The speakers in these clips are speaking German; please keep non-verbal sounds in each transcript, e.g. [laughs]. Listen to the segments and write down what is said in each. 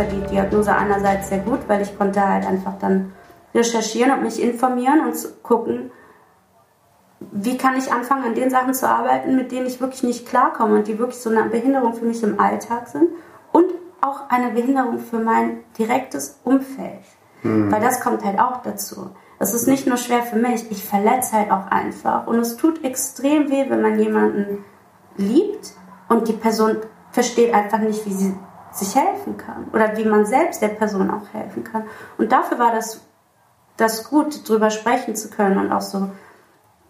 war die Diagnose einerseits sehr gut, weil ich konnte halt einfach dann recherchieren und mich informieren und gucken, wie kann ich anfangen, an den Sachen zu arbeiten, mit denen ich wirklich nicht klarkomme und die wirklich so eine Behinderung für mich im Alltag sind und auch eine Behinderung für mein direktes Umfeld. Mhm. Weil das kommt halt auch dazu. Es ist nicht nur schwer für mich, ich verletze halt auch einfach. Und es tut extrem weh, wenn man jemanden liebt und die Person versteht einfach nicht, wie sie sich helfen kann oder wie man selbst der Person auch helfen kann. Und dafür war das, das gut, drüber sprechen zu können und auch so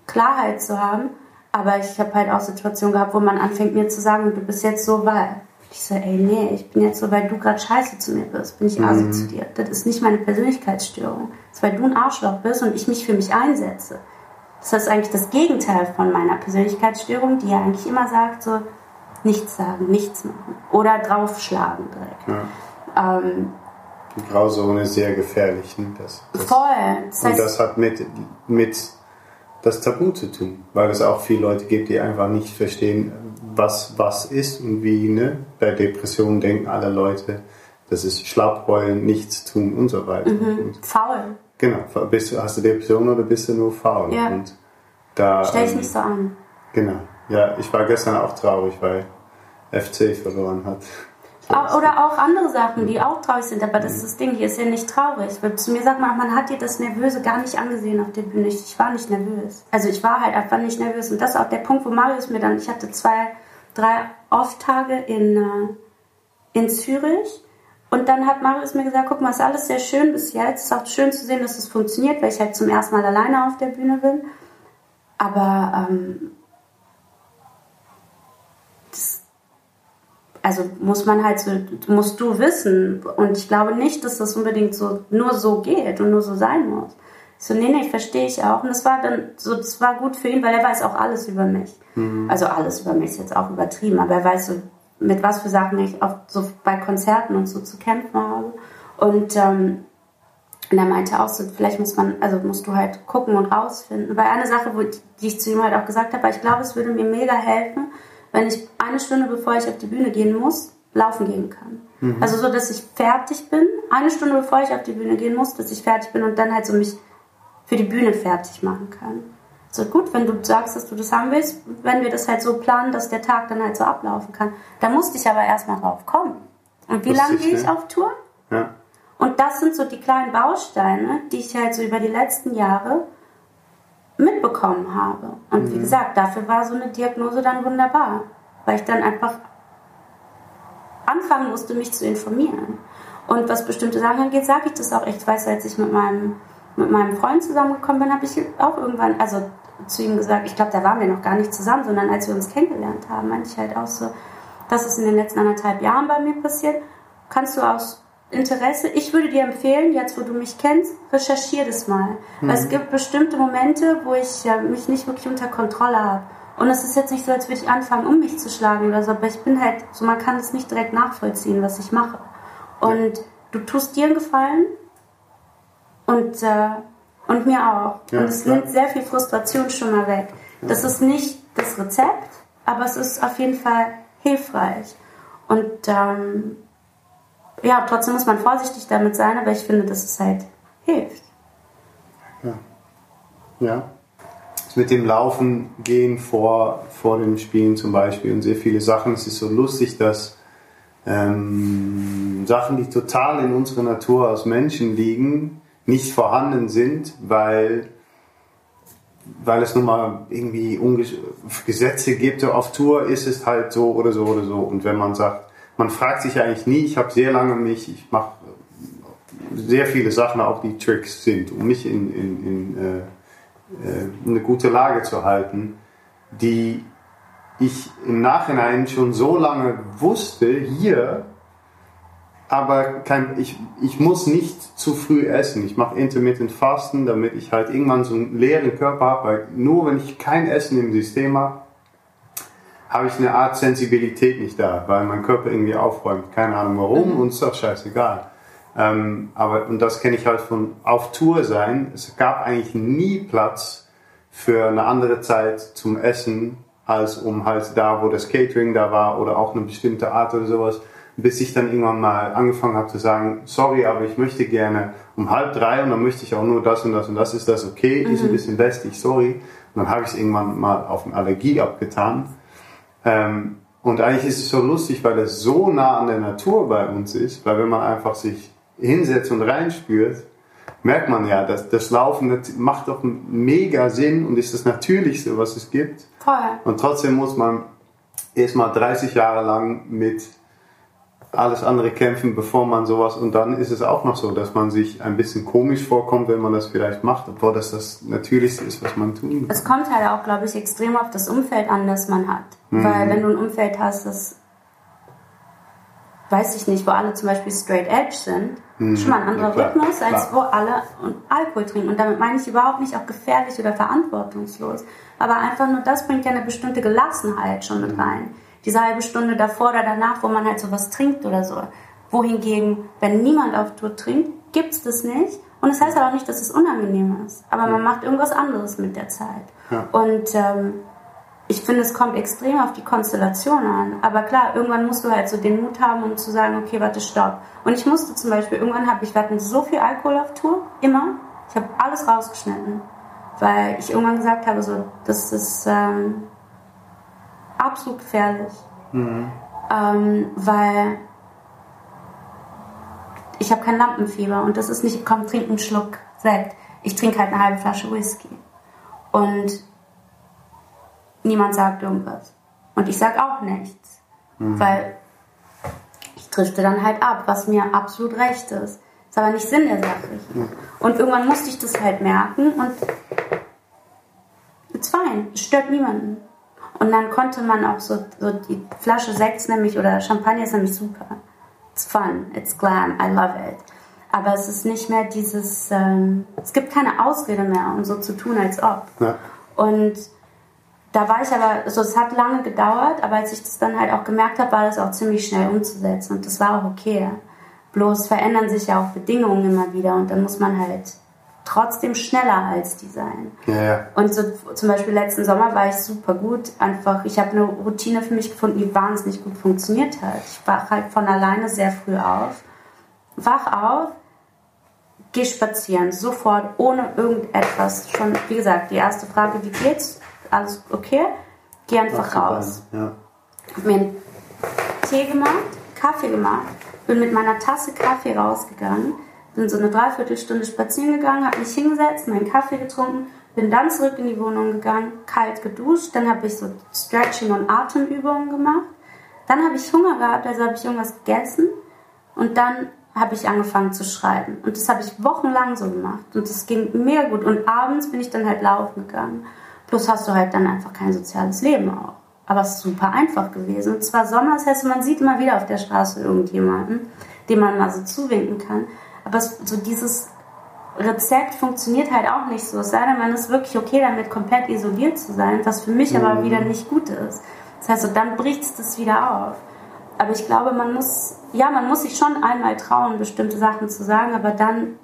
Klarheit zu haben. Aber ich habe halt auch Situationen gehabt, wo man anfängt mir zu sagen, du bist jetzt so, weil. Ich so, ey, nee, ich bin jetzt so, weil du gerade scheiße zu mir bist, bin ich mhm. zu dir. Das ist nicht meine Persönlichkeitsstörung. Das ist, weil du ein Arschloch bist und ich mich für mich einsetze. Das ist eigentlich das Gegenteil von meiner Persönlichkeitsstörung, die ja eigentlich immer sagt, so, nichts sagen, nichts machen. Oder draufschlagen direkt. Ja. Ähm, die Grauzone ist sehr gefährlich. Ne? Das, das, voll. Das heißt, und das hat mit, mit das Tabu zu tun, weil es auch viele Leute gibt, die einfach nicht verstehen, was was ist und wie. Ne? Bei Depressionen denken alle Leute, das ist Schlappheulen, nichts tun und so weiter. Mhm. Faul. Genau. Bist du, hast du Depression oder bist du nur faul? Ja. Und da, Stell dich ähm, nicht so an. Genau. Ja, ich war gestern auch traurig, weil FC verloren hat. Oder auch andere Sachen, die auch traurig sind. Aber das ist das Ding, hier ist ja nicht traurig. Zu mir sagt man, man hat dir das Nervöse gar nicht angesehen auf der Bühne. Ich war nicht nervös. Also ich war halt einfach nicht nervös. Und das ist auch der Punkt, wo Marius mir dann, ich hatte zwei, drei Off-Tage in, äh, in Zürich. Und dann hat Marius mir gesagt, guck mal, ist alles sehr schön bis jetzt. Es ist auch schön zu sehen, dass es funktioniert, weil ich halt zum ersten Mal alleine auf der Bühne bin. Aber ähm, also muss man halt so, musst du wissen. Und ich glaube nicht, dass das unbedingt so nur so geht und nur so sein muss. So, nee, nee, verstehe ich auch. Und das war dann so, das war gut für ihn, weil er weiß auch alles über mich. Mhm. Also alles über mich ist jetzt auch übertrieben, aber er weiß so, mit was für Sachen ich auch so bei Konzerten und so zu kämpfen habe. Und, ähm, und er meinte auch so, vielleicht muss man, also musst du halt gucken und rausfinden. Weil eine Sache, wo, die ich zu ihm halt auch gesagt habe, ich glaube, es würde mir mega helfen, wenn ich eine Stunde bevor ich auf die Bühne gehen muss, laufen gehen kann. Mhm. Also so, dass ich fertig bin, eine Stunde bevor ich auf die Bühne gehen muss, dass ich fertig bin und dann halt so mich für die Bühne fertig machen kann. So gut, wenn du sagst, dass du das haben willst, wenn wir das halt so planen, dass der Tag dann halt so ablaufen kann. Da musste ich aber erstmal drauf kommen. Und wie lange gehe ich auf Tour? Ja. Und das sind so die kleinen Bausteine, die ich halt so über die letzten Jahre mitbekommen habe. Und mhm. wie gesagt, dafür war so eine Diagnose dann wunderbar, weil ich dann einfach anfangen musste, mich zu informieren. Und was bestimmte Sachen angeht, sage ich das auch echt. Ich weiß, als ich mit meinem, mit meinem Freund zusammengekommen bin, habe ich auch irgendwann, also zu ihm gesagt, ich glaube, da waren wir noch gar nicht zusammen, sondern als wir uns kennengelernt haben, meinte ich halt auch so, das ist in den letzten anderthalb Jahren bei mir passiert. Kannst du aus Interesse, ich würde dir empfehlen, jetzt wo du mich kennst, recherchier das mal. Mhm. Weil es gibt bestimmte Momente, wo ich äh, mich nicht wirklich unter Kontrolle habe. Und es ist jetzt nicht so, als würde ich anfangen, um mich zu schlagen oder so, aber ich bin halt so, man kann es nicht direkt nachvollziehen, was ich mache. Und ja. du tust dir einen Gefallen und, äh, und mir auch. Ja, und es nimmt sehr viel Frustration schon mal weg. Ja. Das ist nicht das Rezept, aber es ist auf jeden Fall hilfreich. Und ähm, ja, trotzdem muss man vorsichtig damit sein, aber ich finde, dass es halt hilft. Ja. Ja. Mit dem Laufen gehen vor, vor dem Spielen zum Beispiel und sehr viele Sachen. Es ist so lustig, dass ähm, Sachen, die total in unserer Natur als Menschen liegen, nicht vorhanden sind, weil, weil es nun mal irgendwie Gesetze gibt. Auf Tour ist es halt so oder so oder so. Und wenn man sagt, man fragt sich eigentlich nie, ich habe sehr lange mich, ich mache sehr viele Sachen, auch die Tricks sind, um mich in, in, in, äh, äh, in eine gute Lage zu halten, die ich im Nachhinein schon so lange wusste, hier, aber kein, ich, ich muss nicht zu früh essen. Ich mache Intermittent Fasten, damit ich halt irgendwann so einen leeren Körper habe, weil nur wenn ich kein Essen im System habe, habe ich eine Art Sensibilität nicht da, weil mein Körper irgendwie aufräumt. Keine Ahnung warum mhm. und ist doch scheißegal. Ähm, aber, und das kenne ich halt von auf Tour sein. Es gab eigentlich nie Platz für eine andere Zeit zum Essen, als um halt da, wo das Catering da war oder auch eine bestimmte Art oder sowas, bis ich dann irgendwann mal angefangen habe zu sagen, sorry, aber ich möchte gerne um halb drei und dann möchte ich auch nur das und das und das, ist das okay? Mhm. Ist ein bisschen lästig, sorry. Und dann habe ich es irgendwann mal auf eine Allergie abgetan. Ähm, und eigentlich ist es so lustig, weil es so nah an der Natur bei uns ist, weil wenn man einfach sich hinsetzt und reinspürt, merkt man ja, dass das Laufen das macht doch mega Sinn und ist das Natürlichste, was es gibt. Voll. Und trotzdem muss man erstmal 30 Jahre lang mit alles andere kämpfen, bevor man sowas. Und dann ist es auch noch so, dass man sich ein bisschen komisch vorkommt, wenn man das vielleicht macht, obwohl das das Natürlichste ist, was man tun kann. Es kommt halt auch, glaube ich, extrem auf das Umfeld an, das man hat. Mhm. Weil wenn du ein Umfeld hast, das weiß ich nicht, wo alle zum Beispiel straight edge sind, mhm. schon mal ein anderer ja, Rhythmus, als klar. wo alle Alkohol trinken. Und damit meine ich überhaupt nicht auch gefährlich oder verantwortungslos. Aber einfach nur das bringt ja eine bestimmte Gelassenheit schon mit mhm. rein diese halbe Stunde davor oder danach, wo man halt sowas trinkt oder so. Wohingegen, wenn niemand auf Tour trinkt, gibt es das nicht. Und das heißt aber auch nicht, dass es unangenehm ist. Aber man macht irgendwas anderes mit der Zeit. Ja. Und ähm, ich finde, es kommt extrem auf die Konstellation an. Aber klar, irgendwann musst du halt so den Mut haben, um zu sagen, okay, warte, stopp. Und ich musste zum Beispiel, irgendwann habe ich, wir hatten so viel Alkohol auf Tour, immer. Ich habe alles rausgeschnitten. Weil ich irgendwann gesagt habe, so, das ist, ähm, absolut gefährlich. Mhm. Ähm, weil ich habe kein Lampenfieber und das ist nicht, komm, trink einen Schluck Sekt. Ich trinke halt eine halbe Flasche Whisky. Und niemand sagt irgendwas. Und ich sag auch nichts. Mhm. Weil ich drifte dann halt ab, was mir absolut recht ist. Ist aber nicht Sinn der Sache. Mhm. Und irgendwann musste ich das halt merken und it's fine. Es stört niemanden. Und dann konnte man auch so, so die Flasche Sekt nämlich oder Champagner ist nämlich super. It's fun, it's glam, I love it. Aber es ist nicht mehr dieses, ähm, es gibt keine Ausrede mehr, um so zu tun, als ob. Ja. Und da war ich aber, also es hat lange gedauert, aber als ich das dann halt auch gemerkt habe, war das auch ziemlich schnell umzusetzen und das war auch okay. Bloß verändern sich ja auch Bedingungen immer wieder und dann muss man halt trotzdem schneller als die sein. Ja. Und so zum Beispiel letzten Sommer war ich super gut. Einfach, ich habe eine Routine für mich gefunden, die wahnsinnig gut funktioniert hat. Ich wach halt von alleine sehr früh auf, wach auf, geh spazieren, sofort, ohne irgendetwas. Schon, wie gesagt, die erste Frage, wie geht's? Alles okay? Geh einfach Ach, raus. Ja. Hab mir einen Tee gemacht, Kaffee gemacht, bin mit meiner Tasse Kaffee rausgegangen bin so eine Dreiviertelstunde spazieren gegangen, habe mich hingesetzt, meinen Kaffee getrunken, bin dann zurück in die Wohnung gegangen, kalt geduscht, dann habe ich so Stretching und Atemübungen gemacht. Dann habe ich Hunger gehabt, also habe ich irgendwas gegessen und dann habe ich angefangen zu schreiben. Und das habe ich wochenlang so gemacht und das ging mega gut. Und abends bin ich dann halt laufen gegangen. Plus hast du halt dann einfach kein soziales Leben auch. Aber es ist super einfach gewesen. Und zwar Sommer, das heißt, man sieht immer wieder auf der Straße irgendjemanden, dem man mal so zuwinken kann. Aber so dieses Rezept funktioniert halt auch nicht so. Es sei denn, man ist wirklich okay damit, komplett isoliert zu sein, was für mich mhm. aber wieder nicht gut ist. Das heißt, so, dann bricht es das wieder auf. Aber ich glaube, man muss, ja, man muss sich schon einmal trauen, bestimmte Sachen zu sagen, aber dann,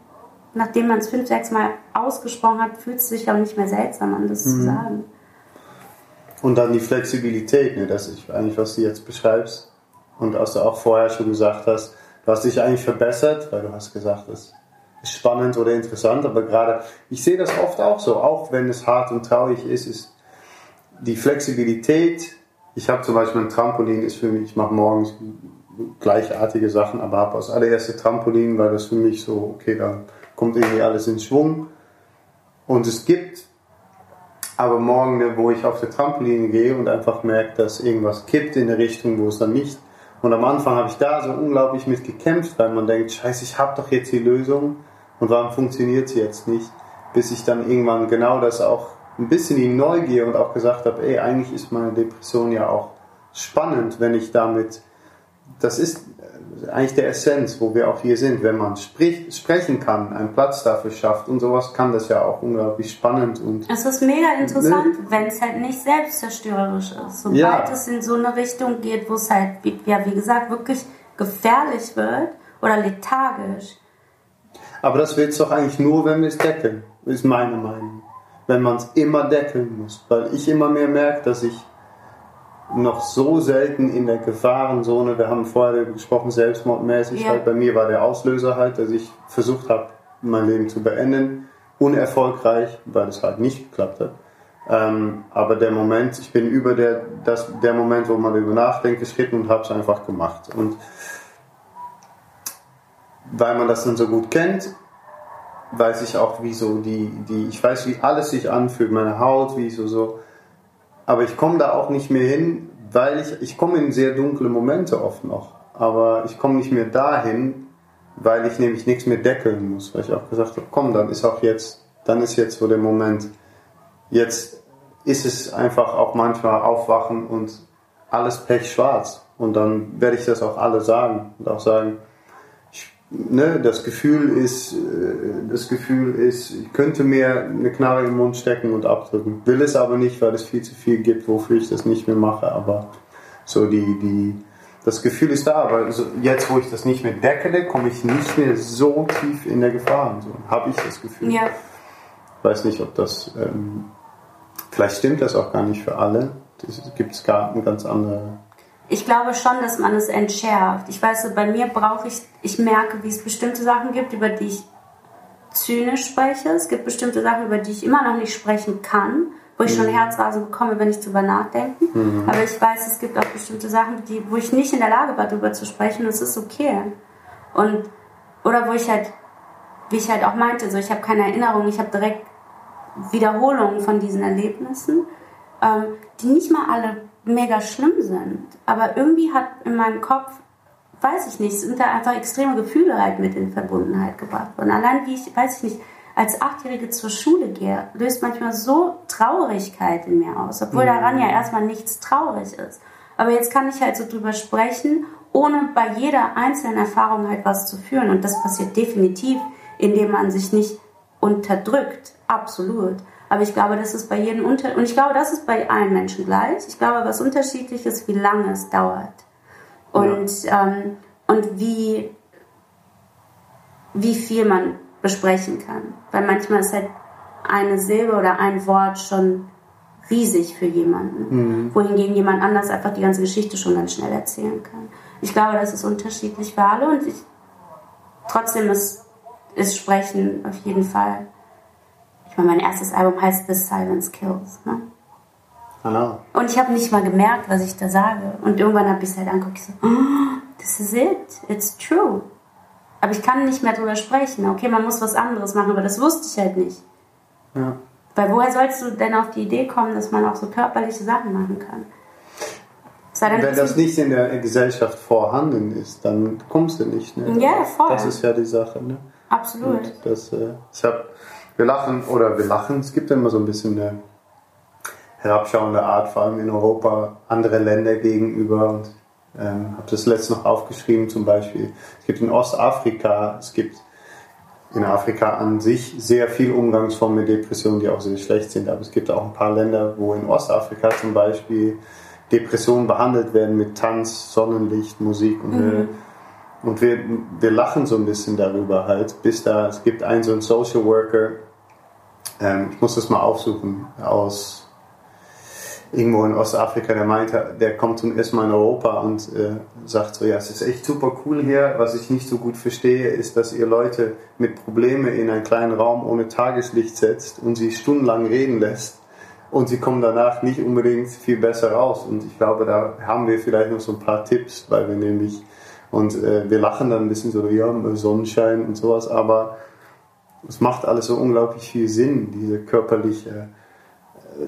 nachdem man es fünf, sechs Mal ausgesprochen hat, fühlt es sich auch nicht mehr seltsam an, das mhm. zu sagen. Und dann die Flexibilität, ne, das ist eigentlich, was du jetzt beschreibst und was du auch vorher schon gesagt hast, Hast dich eigentlich verbessert, weil du hast gesagt, es ist spannend oder interessant, aber gerade, ich sehe das oft auch so, auch wenn es hart und traurig ist, ist die Flexibilität, ich habe zum Beispiel ein Trampolin, ist für mich, ich mache morgens gleichartige Sachen, aber habe als allererste Trampolin, weil das für mich so, okay, da kommt irgendwie alles in Schwung. Und es gibt aber morgen, wo ich auf der Trampolin gehe und einfach merke, dass irgendwas kippt in eine Richtung, wo es dann nicht und am Anfang habe ich da so unglaublich mit gekämpft, weil man denkt, scheiße, ich habe doch jetzt die Lösung und warum funktioniert sie jetzt nicht? Bis ich dann irgendwann genau das auch ein bisschen die Neugier und auch gesagt habe, ey, eigentlich ist meine Depression ja auch spannend, wenn ich damit, das ist eigentlich der Essenz, wo wir auch hier sind. Wenn man spricht, sprechen kann, einen Platz dafür schafft und sowas, kann das ja auch unglaublich spannend und. Es ist mega interessant, ne? wenn es halt nicht selbstzerstörerisch ist. Sobald ja. es in so eine Richtung geht, wo es halt, ja, wie gesagt, wirklich gefährlich wird oder lethargisch. Aber das wird es doch eigentlich nur, wenn wir es deckeln, ist meine Meinung. Wenn man es immer deckeln muss. Weil ich immer mehr merke, dass ich noch so selten in der Gefahrenzone. Wir haben vorher gesprochen, selbstmordmäßig. Ja. Halt bei mir war der Auslöser halt, dass ich versucht habe, mein Leben zu beenden. Unerfolgreich, weil es halt nicht geklappt hat. Ähm, aber der Moment, ich bin über der, das, der Moment, wo man darüber nachdenkt, geschritten und habe es einfach gemacht. Und weil man das dann so gut kennt, weiß ich auch, wie so die, die, ich weiß, wie alles sich anfühlt, meine Haut, wie so, so. Aber ich komme da auch nicht mehr hin, weil ich, ich komme in sehr dunkle Momente oft noch. Aber ich komme nicht mehr dahin, weil ich nämlich nichts mehr deckeln muss. Weil ich auch gesagt habe, komm, dann ist auch jetzt, dann ist jetzt so der Moment. Jetzt ist es einfach auch manchmal aufwachen und alles pechschwarz. Und dann werde ich das auch alle sagen und auch sagen, ne, das Gefühl ist, äh, das Gefühl ist, ich könnte mir eine Knarre im Mund stecken und abdrücken. Will es aber nicht, weil es viel zu viel gibt, wofür ich das nicht mehr mache. Aber so die, die, das Gefühl ist da, aber jetzt, wo ich das nicht mehr deckele, komme ich nicht mehr so tief in der Gefahr. So habe ich das Gefühl. Ja. Weiß nicht, ob das, ähm, vielleicht stimmt das auch gar nicht für alle. Es gibt gar eine ganz andere. Ich glaube schon, dass man es entschärft. Ich weiß, bei mir brauche ich, ich merke, wie es bestimmte Sachen gibt, über die ich zynisch spreche. Es gibt bestimmte Sachen, über die ich immer noch nicht sprechen kann, wo ich schon Herzrasen bekomme, wenn ich drüber nachdenke. Aber ich weiß, es gibt auch bestimmte Sachen, die, wo ich nicht in der Lage war, darüber zu sprechen. Und es ist okay. Und, oder wo ich halt, wie ich halt auch meinte, so, ich habe keine Erinnerung, ich habe direkt Wiederholungen von diesen Erlebnissen, ähm, die nicht mal alle mega schlimm sind. Aber irgendwie hat in meinem Kopf, weiß ich nicht, sind da einfach extreme Gefühle halt mit in Verbundenheit gebracht worden. Allein wie ich, weiß ich nicht, als Achtjährige zur Schule gehe, löst manchmal so Traurigkeit in mir aus, obwohl daran ja erstmal nichts traurig ist. Aber jetzt kann ich halt so drüber sprechen, ohne bei jeder einzelnen Erfahrung halt was zu führen. Und das passiert definitiv, indem man sich nicht unterdrückt. Absolut. Aber ich glaube, das ist bei jedem unter und ich glaube, das ist bei allen Menschen gleich. Ich glaube, was unterschiedlich ist, wie lange es dauert und ähm, und wie wie viel man besprechen kann. Weil manchmal ist halt eine Silbe oder ein Wort schon riesig für jemanden, wohingegen jemand anders einfach die ganze Geschichte schon ganz schnell erzählen kann. Ich glaube, das ist unterschiedlich für alle und ich, trotzdem ist, ist Sprechen auf jeden Fall. Ich meine, mein erstes Album heißt The Silence Kills. Ne? Und ich habe nicht mal gemerkt, was ich da sage. Und irgendwann habe ich es halt angeguckt, ich so, oh, this is it, it's true. Aber ich kann nicht mehr drüber sprechen. Okay, man muss was anderes machen, aber das wusste ich halt nicht. ja. Weil woher sollst du denn auf die Idee kommen, dass man auch so körperliche Sachen machen kann? Denn, Wenn das nicht in der Gesellschaft vorhanden ist, dann kommst du nicht. Ne? Ja, voll. Das ist ja die Sache. Ne? Absolut. Und das, äh, deshalb, wir lachen, oder wir lachen, es gibt immer so ein bisschen eine herabschauende Art, vor allem in Europa, andere Länder gegenüber. Und ähm, habe das letzte noch aufgeschrieben, zum Beispiel. Es gibt in Ostafrika, es gibt in Afrika an sich sehr viel Umgangsformen mit Depressionen, die auch sehr schlecht sind. Aber es gibt auch ein paar Länder, wo in Ostafrika zum Beispiel Depressionen behandelt werden mit Tanz, Sonnenlicht, Musik und äh, und wir, wir lachen so ein bisschen darüber halt, bis da, es gibt einen so einen Social Worker, ähm, ich muss das mal aufsuchen, aus irgendwo in Ostafrika, der meinte, der kommt zum ersten Mal in Europa und äh, sagt so, ja, es ist echt super cool hier. Was ich nicht so gut verstehe, ist, dass ihr Leute mit Problemen in einen kleinen Raum ohne Tageslicht setzt und sie stundenlang reden lässt. Und sie kommen danach nicht unbedingt viel besser raus. Und ich glaube, da haben wir vielleicht noch so ein paar Tipps, weil wir nämlich, und äh, wir lachen dann ein bisschen so, ja, Sonnenschein und sowas, aber es macht alles so unglaublich viel Sinn, diese körperliche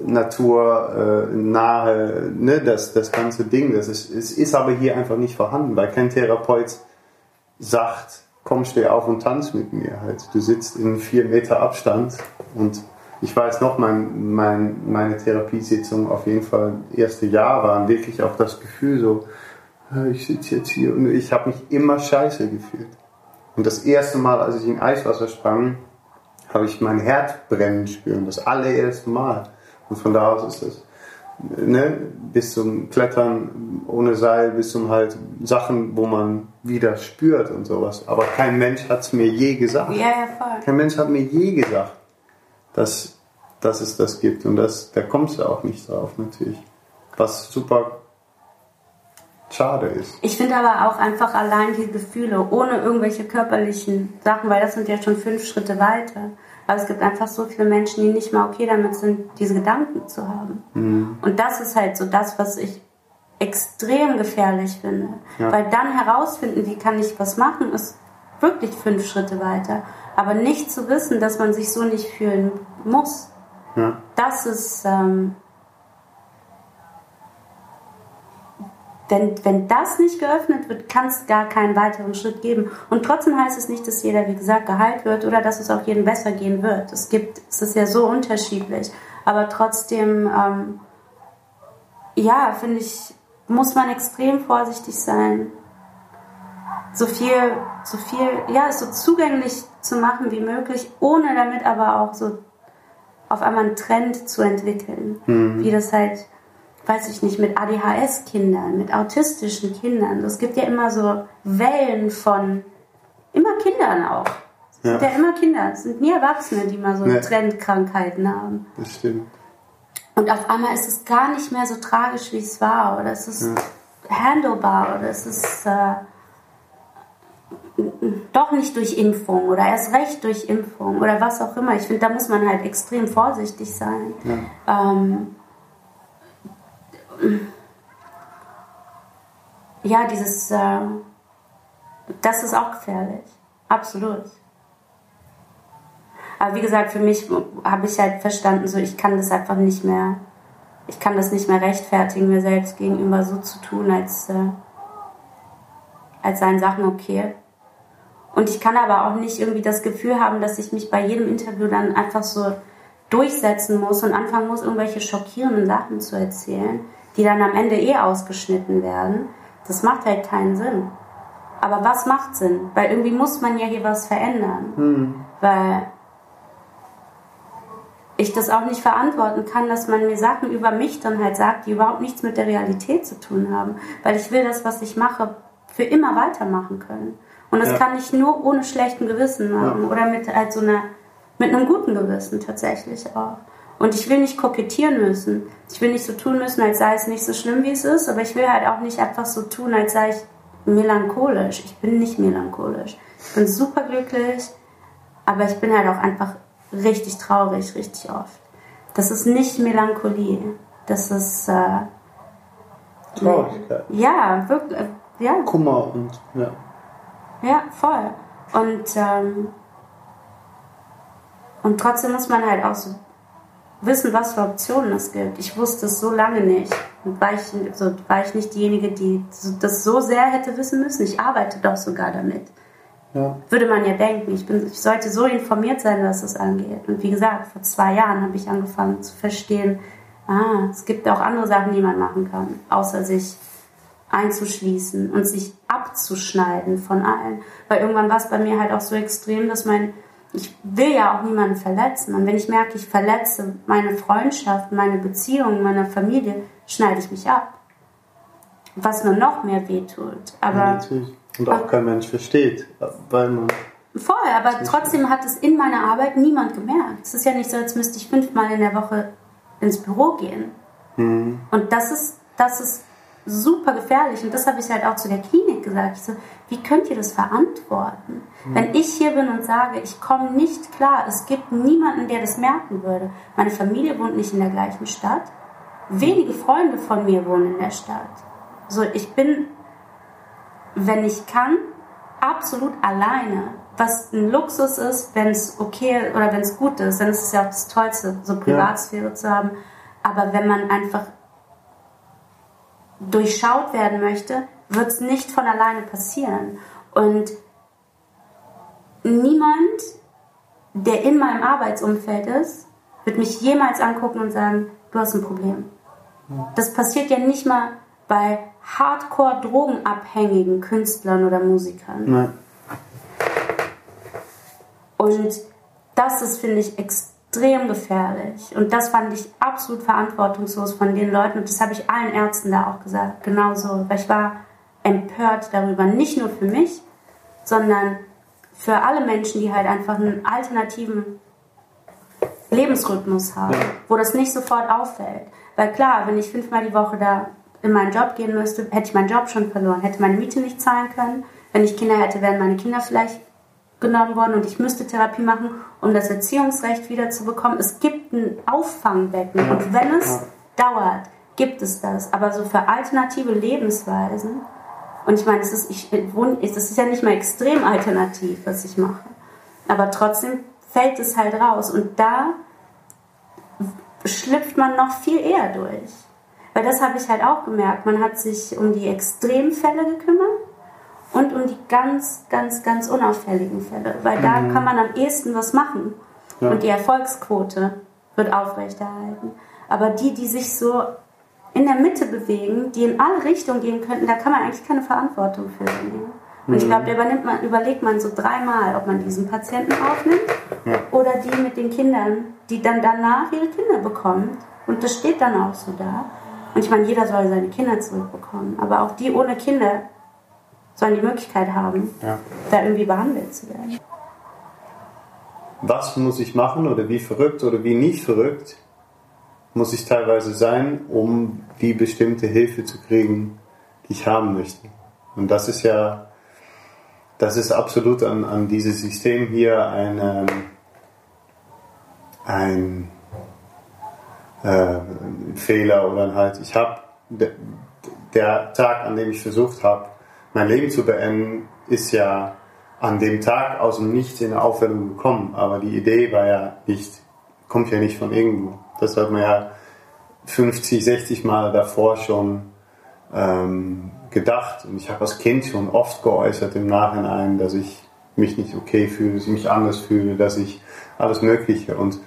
Natur äh, nahe, ne, das, das ganze Ding. Das ist, es ist aber hier einfach nicht vorhanden, weil kein Therapeut sagt, komm, steh auf und tanz mit mir. Halt. Du sitzt in vier Meter Abstand und ich weiß noch, mein, mein, meine Therapiesitzung auf jeden Fall erste Jahr waren wirklich auch das Gefühl so, äh, ich sitze jetzt hier und ich habe mich immer scheiße gefühlt. Und das erste Mal, als ich in Eiswasser sprang, habe ich mein Herz brennen spüren. Das allererste Mal. Und von da aus ist es ne, bis zum Klettern ohne Seil, bis zum halt Sachen, wo man wieder spürt und sowas. Aber kein Mensch hat es mir je gesagt. Ja, ja, voll. Kein Mensch hat mir je gesagt, dass, dass es das gibt. Und das, da kommst du auch nicht drauf natürlich. Was super schade ist. Ich finde aber auch einfach allein die Gefühle, ohne irgendwelche körperlichen Sachen, weil das sind ja schon fünf Schritte weiter. Aber es gibt einfach so viele Menschen, die nicht mal okay damit sind, diese Gedanken zu haben. Mhm. Und das ist halt so das, was ich extrem gefährlich finde. Ja. Weil dann herausfinden, wie kann ich was machen, ist wirklich fünf Schritte weiter. Aber nicht zu wissen, dass man sich so nicht fühlen muss, ja. das ist ähm, wenn, wenn das nicht geöffnet wird, kann es gar keinen weiteren Schritt geben. Und trotzdem heißt es nicht, dass jeder, wie gesagt, geheilt wird oder dass es auch jedem besser gehen wird. Es gibt, es ist ja so unterschiedlich. Aber trotzdem, ähm, ja, finde ich, muss man extrem vorsichtig sein, so viel, so viel, ja, so zugänglich zu machen wie möglich, ohne damit aber auch so auf einmal einen Trend zu entwickeln, mhm. wie das halt weiß ich nicht, mit ADHS-Kindern, mit autistischen Kindern. Es gibt ja immer so Wellen von immer Kindern auch. Es ja. sind ja immer Kinder. Es sind nie Erwachsene, die mal so ja. Trendkrankheiten haben. Das stimmt. Und auf einmal ist es gar nicht mehr so tragisch, wie es war. Oder es ist ja. handelbar. Oder es ist äh, doch nicht durch Impfung. Oder erst recht durch Impfung. Oder was auch immer. Ich finde, da muss man halt extrem vorsichtig sein. Ähm, ja, dieses, äh, das ist auch gefährlich. Absolut. Aber wie gesagt, für mich habe ich halt verstanden, so ich kann das einfach nicht mehr, ich kann das nicht mehr rechtfertigen, mir selbst gegenüber so zu tun, als, äh, als seien Sachen okay. Und ich kann aber auch nicht irgendwie das Gefühl haben, dass ich mich bei jedem Interview dann einfach so durchsetzen muss und anfangen muss, irgendwelche schockierenden Sachen zu erzählen die dann am Ende eh ausgeschnitten werden, das macht halt keinen Sinn. Aber was macht Sinn? Weil irgendwie muss man ja hier was verändern. Hm. Weil ich das auch nicht verantworten kann, dass man mir Sachen über mich dann halt sagt, die überhaupt nichts mit der Realität zu tun haben. Weil ich will das, was ich mache, für immer weitermachen können. Und das ja. kann ich nur ohne schlechten Gewissen machen ja. oder mit halt so einer, mit einem guten Gewissen tatsächlich auch. Und ich will nicht kokettieren müssen. Ich will nicht so tun müssen, als sei es nicht so schlimm, wie es ist, aber ich will halt auch nicht einfach so tun, als sei ich melancholisch. Ich bin nicht melancholisch. Ich bin super glücklich, aber ich bin halt auch einfach richtig traurig, richtig oft. Das ist nicht Melancholie. Das ist. Äh, Traurigkeit. Ja, wirklich. Äh, ja. Kummer und. Ja. Ja, voll. Und. Ähm, und trotzdem muss man halt auch so wissen, was für Optionen es gibt. Ich wusste es so lange nicht. War ich, so, war ich nicht diejenige, die das so sehr hätte wissen müssen. Ich arbeite doch sogar damit. Ja. Würde man ja denken, ich, bin, ich sollte so informiert sein, was das angeht. Und wie gesagt, vor zwei Jahren habe ich angefangen zu verstehen, ah, es gibt auch andere Sachen, die man machen kann, außer sich einzuschließen und sich abzuschneiden von allen. Weil irgendwann war es bei mir halt auch so extrem, dass mein ich will ja auch niemanden verletzen. Und wenn ich merke, ich verletze meine Freundschaft, meine Beziehung, meine Familie, schneide ich mich ab. Was nur noch mehr wehtut. Aber ja, natürlich. Und auch kein Mensch versteht, weil man. Vorher, aber trotzdem hat es in meiner Arbeit niemand gemerkt. Es ist ja nicht so, als müsste ich fünfmal in der Woche ins Büro gehen. Mhm. Und das ist, das ist super gefährlich. Und das habe ich halt auch zu der Klinik gesagt. Ich so, wie könnt ihr das verantworten? Mhm. Wenn ich hier bin und sage, ich komme nicht klar, es gibt niemanden, der das merken würde. Meine Familie wohnt nicht in der gleichen Stadt. Wenige Freunde von mir wohnen in der Stadt. So, ich bin, wenn ich kann, absolut alleine. Was ein Luxus ist, wenn es okay oder wenn es gut ist, dann ist es ja auch das Tollste, so Privatsphäre ja. zu haben. Aber wenn man einfach durchschaut werden möchte, wird es nicht von alleine passieren. Und niemand, der in meinem Arbeitsumfeld ist, wird mich jemals angucken und sagen, du hast ein Problem. Das passiert ja nicht mal bei hardcore drogenabhängigen Künstlern oder Musikern. Nein. Und das ist, finde ich, extrem extrem gefährlich. Und das fand ich absolut verantwortungslos von den Leuten. Und das habe ich allen Ärzten da auch gesagt. Genauso. Weil ich war empört darüber. Nicht nur für mich, sondern für alle Menschen, die halt einfach einen alternativen Lebensrhythmus haben, wo das nicht sofort auffällt. Weil klar, wenn ich fünfmal die Woche da in meinen Job gehen müsste, hätte ich meinen Job schon verloren, hätte meine Miete nicht zahlen können. Wenn ich Kinder hätte, wären meine Kinder vielleicht genommen worden und ich müsste Therapie machen, um das Erziehungsrecht wiederzubekommen. Es gibt ein Auffangbecken und wenn es dauert, gibt es das. Aber so für alternative Lebensweisen, und ich meine, es ist, ich, es ist ja nicht mal extrem alternativ, was ich mache, aber trotzdem fällt es halt raus und da schlüpft man noch viel eher durch. Weil das habe ich halt auch gemerkt. Man hat sich um die Extremfälle gekümmert und um die ganz, ganz, ganz unauffälligen Fälle. Weil da mhm. kann man am ehesten was machen. Ja. Und die Erfolgsquote wird aufrechterhalten. Aber die, die sich so in der Mitte bewegen, die in alle Richtungen gehen könnten, da kann man eigentlich keine Verantwortung für nehmen. Und ich mhm. glaube, da übernimmt man, überlegt man so dreimal, ob man diesen Patienten aufnimmt ja. oder die mit den Kindern, die dann danach ihre Kinder bekommt. Und das steht dann auch so da. Und ich meine, jeder soll seine Kinder zurückbekommen. Aber auch die ohne Kinder sollen die Möglichkeit haben, ja. da irgendwie behandelt zu werden. Was muss ich machen oder wie verrückt oder wie nicht verrückt muss ich teilweise sein, um die bestimmte Hilfe zu kriegen, die ich haben möchte. Und das ist ja, das ist absolut an, an dieses System hier ein, ähm, ein äh, Fehler oder halt, ich habe, der Tag, an dem ich versucht habe, mein Leben zu beenden, ist ja an dem Tag aus dem Nichts in eine Aufwendung gekommen. Aber die Idee war ja nicht, kommt ja nicht von irgendwo. Das hat man ja 50, 60 Mal davor schon ähm, gedacht. Und ich habe als Kind schon oft geäußert im Nachhinein, dass ich mich nicht okay fühle, dass ich mich anders fühle, dass ich alles Mögliche. Und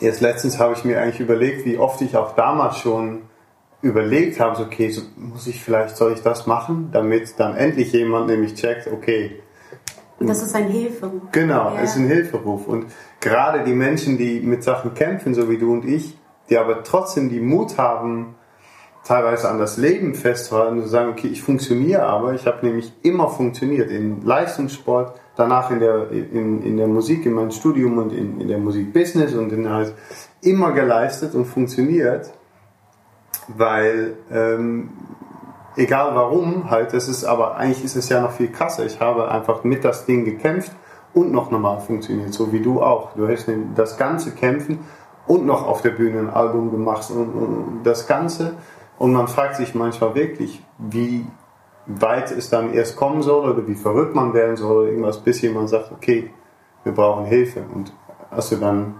erst letztens habe ich mir eigentlich überlegt, wie oft ich auch damals schon überlegt habe, so, okay, so muss ich vielleicht, soll ich das machen, damit dann endlich jemand nämlich checkt, okay. Das ist ein Hilferuf. Genau, ja. es ist ein Hilferuf. Und gerade die Menschen, die mit Sachen kämpfen, so wie du und ich, die aber trotzdem die Mut haben, teilweise an das Leben festzuhalten und zu sagen, okay, ich funktioniere aber, ich habe nämlich immer funktioniert in Leistungssport, danach in der, in, in der Musik, in meinem Studium und in, in der Musikbusiness und in halt immer geleistet und funktioniert weil ähm, egal warum halt, das ist aber eigentlich ist es ja noch viel krasser. Ich habe einfach mit das Ding gekämpft und noch normal funktioniert, so wie du auch. Du hast das ganze Kämpfen und noch auf der Bühne ein Album gemacht und, und das Ganze. Und man fragt sich manchmal wirklich, wie weit es dann erst kommen soll oder wie verrückt man werden soll oder irgendwas, bis jemand sagt, okay, wir brauchen Hilfe. Und hast du dann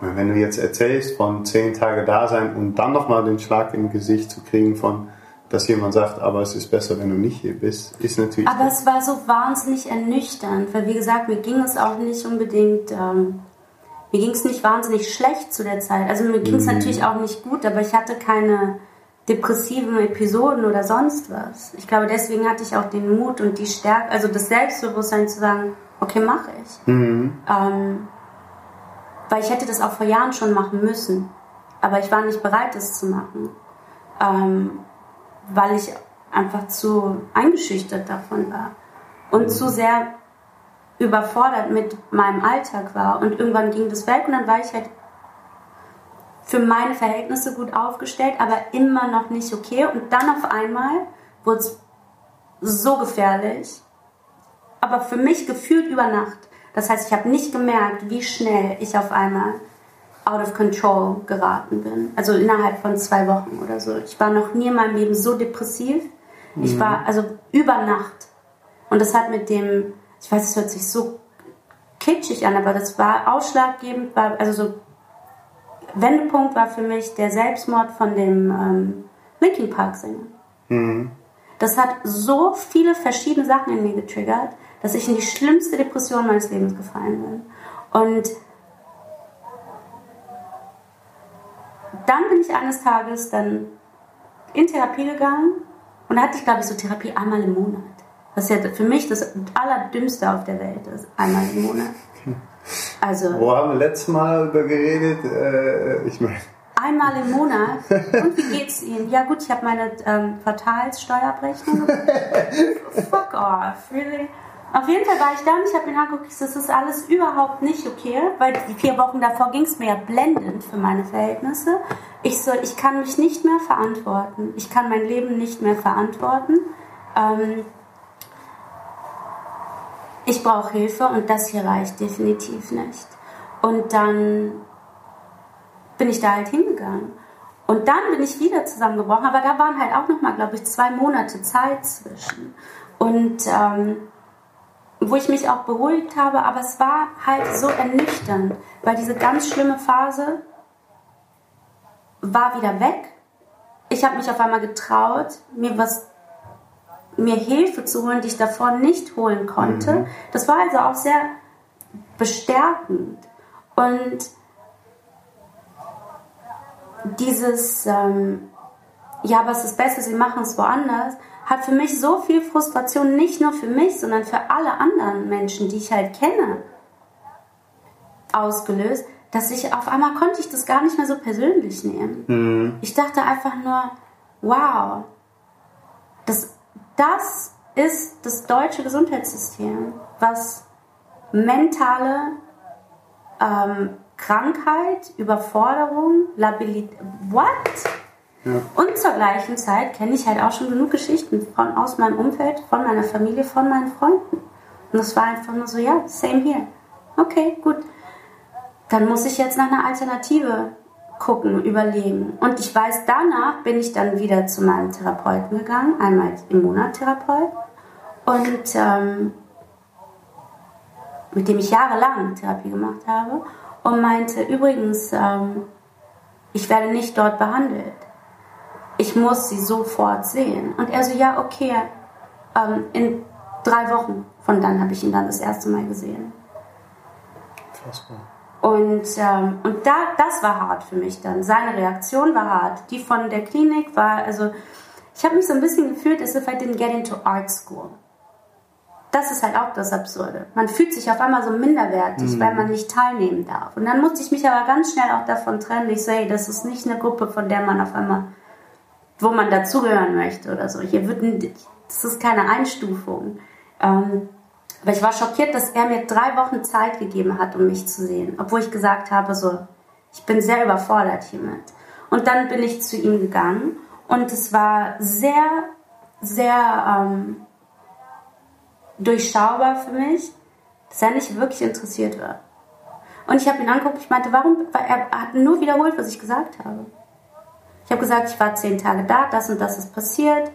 wenn du jetzt erzählst von zehn Tage da sein und dann nochmal den Schlag im Gesicht zu kriegen von, dass jemand sagt, aber es ist besser, wenn du nicht hier bist, ist natürlich. Aber es war so wahnsinnig ernüchternd, weil wie gesagt, mir ging es auch nicht unbedingt, ähm, mir ging es nicht wahnsinnig schlecht zu der Zeit. Also mir ging es mhm. natürlich auch nicht gut, aber ich hatte keine depressiven Episoden oder sonst was. Ich glaube, deswegen hatte ich auch den Mut und die Stärke, also das Selbstbewusstsein zu sagen, okay, mache ich. Mhm. Ähm, weil ich hätte das auch vor Jahren schon machen müssen. Aber ich war nicht bereit, das zu machen. Ähm, weil ich einfach zu eingeschüchtert davon war. Und mhm. zu sehr überfordert mit meinem Alltag war. Und irgendwann ging das weg und dann war ich halt für meine Verhältnisse gut aufgestellt, aber immer noch nicht okay. Und dann auf einmal wurde es so gefährlich, aber für mich gefühlt über Nacht. Das heißt, ich habe nicht gemerkt, wie schnell ich auf einmal out of control geraten bin. Also innerhalb von zwei Wochen oder so. Ich war noch nie in meinem Leben so depressiv. Mhm. Ich war also über Nacht. Und das hat mit dem, ich weiß, es hört sich so kitschig an, aber das war ausschlaggebend, war, also so Wendepunkt war für mich der Selbstmord von dem ähm, Linkin Park Sänger. Mhm. Das hat so viele verschiedene Sachen in mir getriggert dass ich in die schlimmste Depression meines Lebens gefallen bin. Und dann bin ich eines Tages dann in Therapie gegangen und da hatte ich, glaube ich, so Therapie einmal im Monat. Was ja für mich das Allerdümmste auf der Welt ist, einmal im Monat. Also, Wo haben wir letztes Mal über geredet? Äh, ich meine. Einmal im Monat. Und wie geht's Ihnen? Ja gut, ich habe meine ähm, Quartalssteuerabrechnung. [laughs] Fuck off, really? Auf jeden Fall war ich da und ich habe ihn angeguckt, das ist alles überhaupt nicht okay, weil die vier Wochen davor ging es mir ja blendend für meine Verhältnisse. Ich, soll, ich kann mich nicht mehr verantworten. Ich kann mein Leben nicht mehr verantworten. Ähm, ich brauche Hilfe und das hier reicht definitiv nicht. Und dann bin ich da halt hingegangen. Und dann bin ich wieder zusammengebrochen, aber da waren halt auch nochmal, glaube ich, zwei Monate Zeit zwischen. Und ähm, wo ich mich auch beruhigt habe, aber es war halt so ernüchternd, weil diese ganz schlimme Phase war wieder weg. Ich habe mich auf einmal getraut, mir was mir Hilfe zu holen, die ich davor nicht holen konnte. Mhm. Das war also auch sehr bestärkend. Und dieses, ähm, ja, was ist besser, sie machen es woanders, hat für mich so viel Frustration, nicht nur für mich, sondern für alle anderen Menschen, die ich halt kenne, ausgelöst, dass ich auf einmal konnte ich das gar nicht mehr so persönlich nehmen. Mhm. Ich dachte einfach nur, wow, das, das ist das deutsche Gesundheitssystem, was mentale ähm, Krankheit, Überforderung, Labilität, what? Und zur gleichen Zeit kenne ich halt auch schon genug Geschichten von, aus meinem Umfeld, von meiner Familie, von meinen Freunden. Und es war einfach nur so, ja, same here. Okay, gut. Dann muss ich jetzt nach einer Alternative gucken, überlegen. Und ich weiß, danach bin ich dann wieder zu meinem Therapeuten gegangen, einmal im Monat Therapeut. Und ähm, mit dem ich jahrelang Therapie gemacht habe. Und meinte, übrigens, ähm, ich werde nicht dort behandelt ich muss sie sofort sehen. Und er so, ja, okay, ähm, in drei Wochen von dann habe ich ihn dann das erste Mal gesehen. Fassbar. Und, ähm, und da, das war hart für mich dann. Seine Reaktion war hart. Die von der Klinik war, also ich habe mich so ein bisschen gefühlt, as if I didn't get into art school. Das ist halt auch das Absurde. Man fühlt sich auf einmal so minderwertig, mhm. weil man nicht teilnehmen darf. Und dann musste ich mich aber ganz schnell auch davon trennen. Ich so, hey, das ist nicht eine Gruppe, von der man auf einmal wo man dazugehören möchte oder so. Hier wird ein, das ist keine Einstufung. Ähm, aber ich war schockiert, dass er mir drei Wochen Zeit gegeben hat, um mich zu sehen, obwohl ich gesagt habe, so, ich bin sehr überfordert hiermit. Und dann bin ich zu ihm gegangen und es war sehr, sehr ähm, durchschaubar für mich, dass er nicht wirklich interessiert war. Und ich habe ihn angeguckt, ich meinte, warum? Weil er hat nur wiederholt, was ich gesagt habe. Ich habe gesagt, ich war zehn Tage da, das und das ist passiert.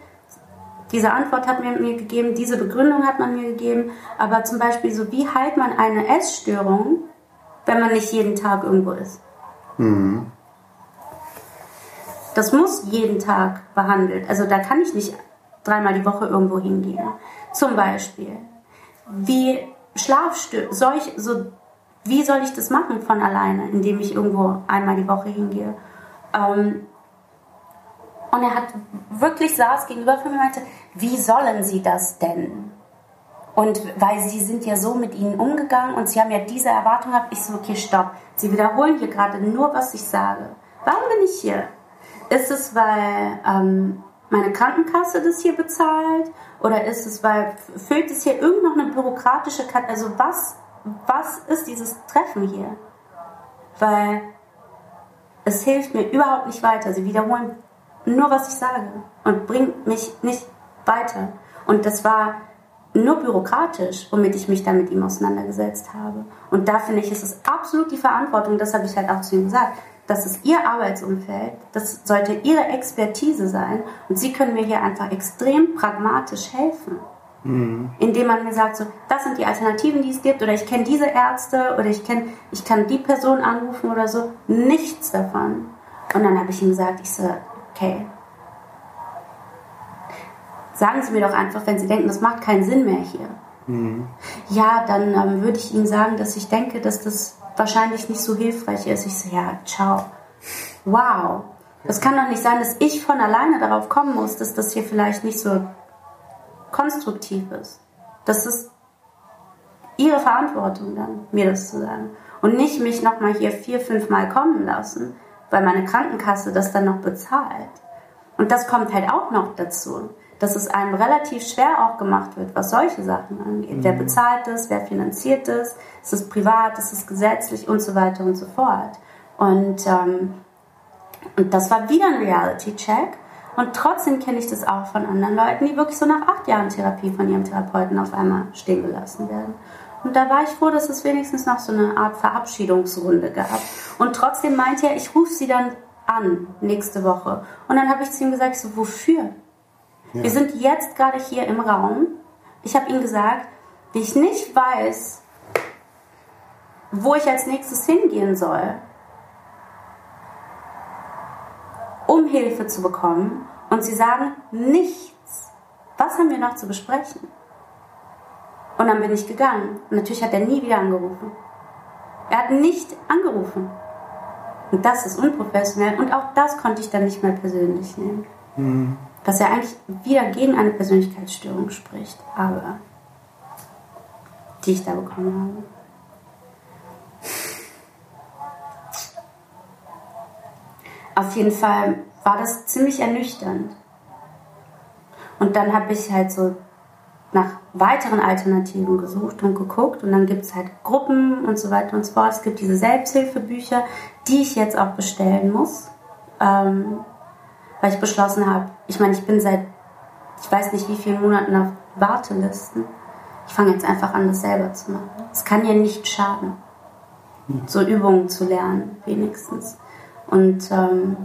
Diese Antwort hat man mir gegeben, diese Begründung hat man mir gegeben. Aber zum Beispiel so, wie heilt man eine Essstörung, wenn man nicht jeden Tag irgendwo ist? Mhm. Das muss jeden Tag behandelt. Also da kann ich nicht dreimal die Woche irgendwo hingehen. Zum Beispiel, wie Schlafstörungen, so, wie soll ich das machen von alleine, indem ich irgendwo einmal die Woche hingehe? Ähm, und er hat wirklich saß gegenüber von mir und meinte, wie sollen Sie das denn? Und weil Sie sind ja so mit Ihnen umgegangen und Sie haben ja diese Erwartung gehabt, ich so, okay, stopp. Sie wiederholen hier gerade nur, was ich sage. Warum bin ich hier? Ist es, weil ähm, meine Krankenkasse das hier bezahlt? Oder ist es, weil, füllt es hier irgend noch eine bürokratische Karte? Also was, was ist dieses Treffen hier? Weil es hilft mir überhaupt nicht weiter. Sie wiederholen nur, was ich sage und bringt mich nicht weiter. Und das war nur bürokratisch, womit ich mich dann mit ihm auseinandergesetzt habe. Und da finde ich, ist es absolut die Verantwortung, das habe ich halt auch zu ihm gesagt, das ist ihr Arbeitsumfeld, das sollte ihre Expertise sein und sie können mir hier einfach extrem pragmatisch helfen. Mhm. Indem man mir sagt, so, das sind die Alternativen, die es gibt, oder ich kenne diese Ärzte, oder ich, kenn, ich kann die Person anrufen oder so. Nichts davon. Und dann habe ich ihm gesagt, ich so, okay. Sagen Sie mir doch einfach, wenn Sie denken, das macht keinen Sinn mehr hier. Mhm. Ja, dann ähm, würde ich Ihnen sagen, dass ich denke, dass das wahrscheinlich nicht so hilfreich ist. Ich so, ja, ciao. Wow. Das kann doch nicht sein, dass ich von alleine darauf kommen muss, dass das hier vielleicht nicht so konstruktiv ist. Das ist Ihre Verantwortung dann, mir das zu sagen. Und nicht mich nochmal hier vier, fünf Mal kommen lassen, weil meine Krankenkasse das dann noch bezahlt. Und das kommt halt auch noch dazu, dass es einem relativ schwer auch gemacht wird, was solche Sachen angeht. Mhm. Wer bezahlt es, wer finanziert es, ist es privat, ist es gesetzlich und so weiter und so fort. Und, ähm, und das war wieder ein Reality-Check. Und trotzdem kenne ich das auch von anderen Leuten, die wirklich so nach acht Jahren Therapie von ihrem Therapeuten auf einmal stehen gelassen werden. Und da war ich froh, dass es wenigstens noch so eine Art Verabschiedungsrunde gab. Und trotzdem meinte er, ich rufe sie dann an nächste Woche. Und dann habe ich zu ihm gesagt, so, wofür? Ja. Wir sind jetzt gerade hier im Raum. Ich habe ihm gesagt, wie ich nicht weiß, wo ich als nächstes hingehen soll, um Hilfe zu bekommen. Und sie sagen nichts. Was haben wir noch zu besprechen? Und dann bin ich gegangen. Und natürlich hat er nie wieder angerufen. Er hat nicht angerufen. Und das ist unprofessionell. Und auch das konnte ich dann nicht mehr persönlich nehmen. Mhm. Was ja eigentlich wieder gegen eine Persönlichkeitsstörung spricht. Aber die ich da bekommen habe. Auf jeden Fall war das ziemlich ernüchternd. Und dann habe ich halt so nach weiteren Alternativen gesucht und geguckt und dann gibt es halt Gruppen und so weiter und so fort. Es gibt diese Selbsthilfebücher, die ich jetzt auch bestellen muss, ähm, weil ich beschlossen habe, ich meine, ich bin seit, ich weiß nicht wie vielen Monaten auf Wartelisten. Ich fange jetzt einfach an, das selber zu machen. Es kann ja nicht schaden, so Übungen zu lernen, wenigstens. Und, ähm,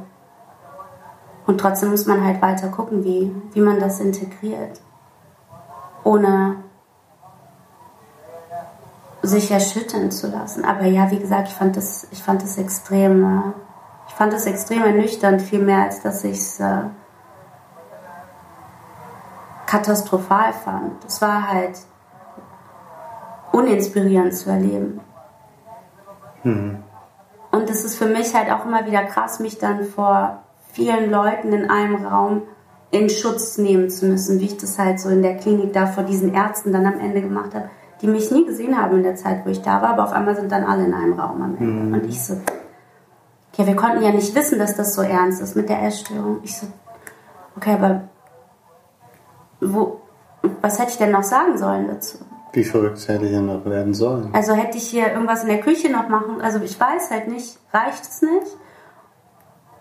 und trotzdem muss man halt weiter gucken, wie, wie man das integriert ohne sich erschüttern zu lassen. Aber ja, wie gesagt, ich fand das, ich fand das extrem, äh, ich fand das extrem ernüchternd, viel mehr als dass ich es äh, katastrophal fand. Es war halt uninspirierend zu erleben. Mhm. Und es ist für mich halt auch immer wieder krass, mich dann vor vielen Leuten in einem Raum in Schutz nehmen zu müssen, wie ich das halt so in der Klinik da vor diesen Ärzten dann am Ende gemacht habe, die mich nie gesehen haben in der Zeit, wo ich da war, aber auf einmal sind dann alle in einem Raum am Ende. Mhm. Und ich so, ja, wir konnten ja nicht wissen, dass das so ernst ist mit der Essstörung. Ich so, okay, aber wo, was hätte ich denn noch sagen sollen dazu? Wie verrückt hätte ich denn noch werden sollen? Also hätte ich hier irgendwas in der Küche noch machen, also ich weiß halt nicht, reicht es nicht?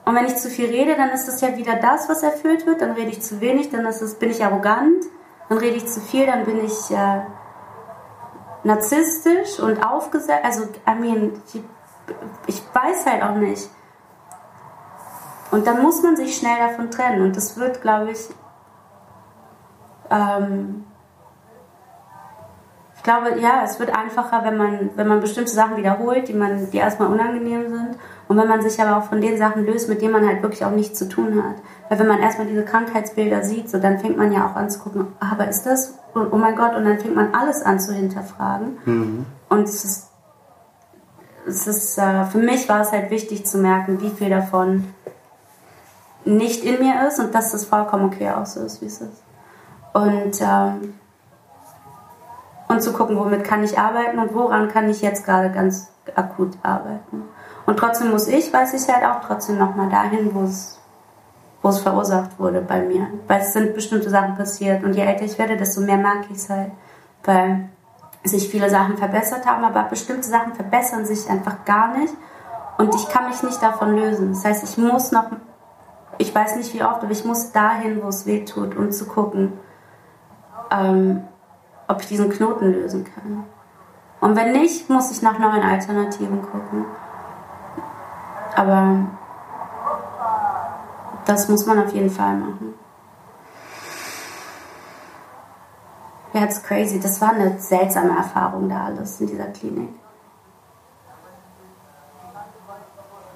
Und wenn ich zu viel rede, dann ist es ja wieder das, was erfüllt wird. Dann rede ich zu wenig, dann ist es, bin ich arrogant. Dann rede ich zu viel, dann bin ich äh, narzisstisch und aufgesetzt. Also, I mean, ich, ich weiß halt auch nicht. Und dann muss man sich schnell davon trennen. Und das wird, glaube ich, ähm, ich glaube, ja, es wird einfacher, wenn man, wenn man bestimmte Sachen wiederholt, die, man, die erstmal unangenehm sind und wenn man sich aber auch von den Sachen löst, mit denen man halt wirklich auch nichts zu tun hat. Weil wenn man erstmal diese Krankheitsbilder sieht, so dann fängt man ja auch an zu gucken, ah, aber ist das, oh mein Gott, und dann fängt man alles an zu hinterfragen. Mhm. Und es ist, es ist äh, für mich war es halt wichtig zu merken, wie viel davon nicht in mir ist und dass das vollkommen okay auch so ist, wie es ist. Und, ähm, und zu gucken, womit kann ich arbeiten und woran kann ich jetzt gerade ganz akut arbeiten. Und trotzdem muss ich, weiß ich halt auch, trotzdem nochmal dahin, wo es, wo es verursacht wurde bei mir. Weil es sind bestimmte Sachen passiert. Und je älter ich werde, desto mehr mag ich es halt. Weil sich viele Sachen verbessert haben, aber bestimmte Sachen verbessern sich einfach gar nicht. Und ich kann mich nicht davon lösen. Das heißt, ich muss noch, ich weiß nicht wie oft, aber ich muss dahin, wo es weh tut, um zu gucken, ähm, ob ich diesen Knoten lösen kann. Und wenn nicht, muss ich nach neuen Alternativen gucken. Aber das muss man auf jeden Fall machen. Ja, it's crazy. Das war eine seltsame Erfahrung da alles in dieser Klinik.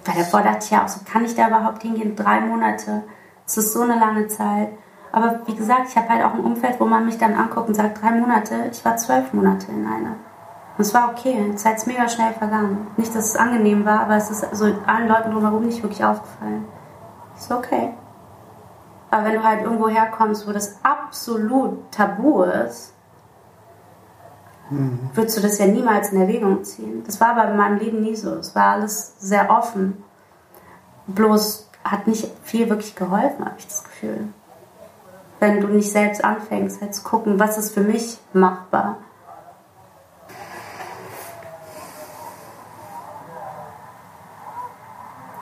Weil davor dachte ich ja auch so, kann ich da überhaupt hingehen? Drei Monate, das ist so eine lange Zeit. Aber wie gesagt, ich habe halt auch ein Umfeld, wo man mich dann anguckt und sagt, drei Monate, ich war zwölf Monate in einer. Und es war okay, die Zeit ist mega schnell vergangen. Nicht, dass es angenehm war, aber es ist so allen Leuten drumherum nicht wirklich aufgefallen. Ist okay. Aber wenn du halt irgendwo herkommst, wo das absolut tabu ist, mhm. würdest du das ja niemals in Erwägung ziehen. Das war aber in meinem Leben nie so. Es war alles sehr offen. Bloß hat nicht viel wirklich geholfen, habe ich das Gefühl. wenn du nicht selbst anfängst, halt zu gucken, was ist für mich machbar.